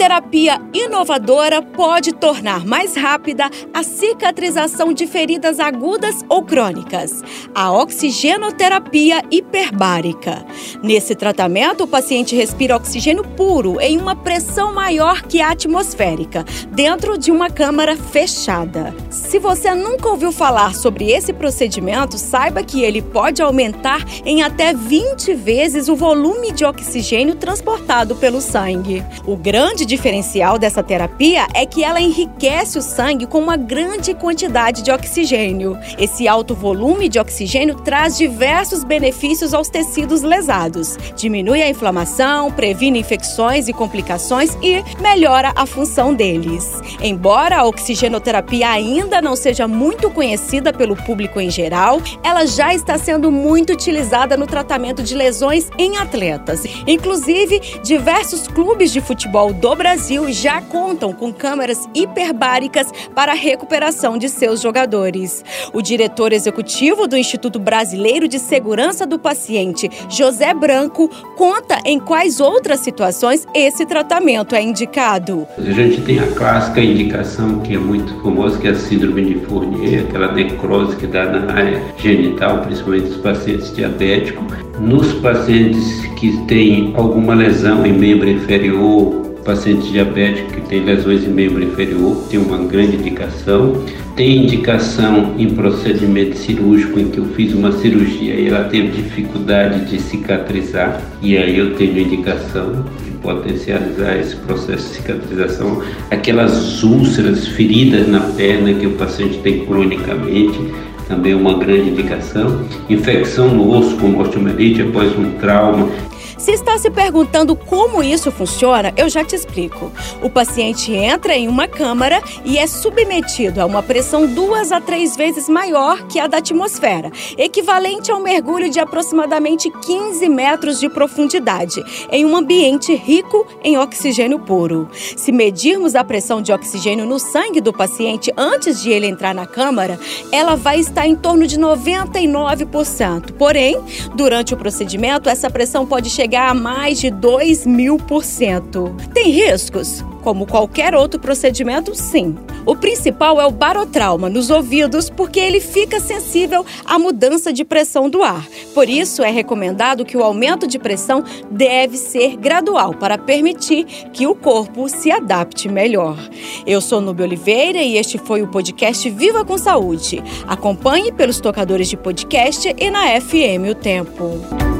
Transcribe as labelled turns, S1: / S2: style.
S1: Terapia inovadora pode tornar mais rápida a cicatrização de feridas agudas ou crônicas, a oxigenoterapia hiperbárica. Nesse tratamento, o paciente respira oxigênio puro em uma pressão maior que a atmosférica, dentro de uma câmara fechada. Se você nunca ouviu falar sobre esse procedimento, saiba que ele pode aumentar em até 20 vezes o volume de oxigênio transportado pelo sangue. O grande diferencial dessa terapia é que ela enriquece o sangue com uma grande quantidade de oxigênio. Esse alto volume de oxigênio traz diversos benefícios aos tecidos lesados. Diminui a inflamação, previne infecções e complicações e melhora a função deles. Embora a oxigenoterapia ainda não seja muito conhecida pelo público em geral, ela já está sendo muito utilizada no tratamento de lesões em atletas. Inclusive, diversos clubes de futebol do Brasil já contam com câmeras hiperbáricas para a recuperação de seus jogadores. O diretor executivo do Instituto Brasileiro de Segurança do Paciente, José Branco, conta em quais outras situações esse tratamento é indicado.
S2: A gente tem a clássica indicação que é muito famosa, que é a síndrome de Fournier, aquela necrose que dá na área genital, principalmente nos pacientes diabéticos. Nos pacientes que têm alguma lesão em membro inferior, paciente diabético que tem lesões em membro inferior, tem uma grande indicação. Tem indicação em procedimento cirúrgico em que eu fiz uma cirurgia e ela teve dificuldade de cicatrizar, e aí eu tenho indicação de potencializar esse processo de cicatrização. Aquelas úlceras, feridas na perna que o paciente tem cronicamente, também uma grande indicação. Infecção no osso como osteomielite após um trauma
S1: se está se perguntando como isso funciona, eu já te explico. O paciente entra em uma câmara e é submetido a uma pressão duas a três vezes maior que a da atmosfera, equivalente a um mergulho de aproximadamente 15 metros de profundidade, em um ambiente rico em oxigênio puro. Se medirmos a pressão de oxigênio no sangue do paciente antes de ele entrar na câmara, ela vai estar em torno de 99%. Porém, durante o procedimento, essa pressão pode chegar chegar a mais de 2 mil por cento. Tem riscos? Como qualquer outro procedimento, sim. O principal é o barotrauma nos ouvidos, porque ele fica sensível à mudança de pressão do ar. Por isso, é recomendado que o aumento de pressão deve ser gradual para permitir que o corpo se adapte melhor. Eu sou Nubia Oliveira e este foi o podcast Viva com Saúde. Acompanhe pelos tocadores de podcast e na FM O Tempo.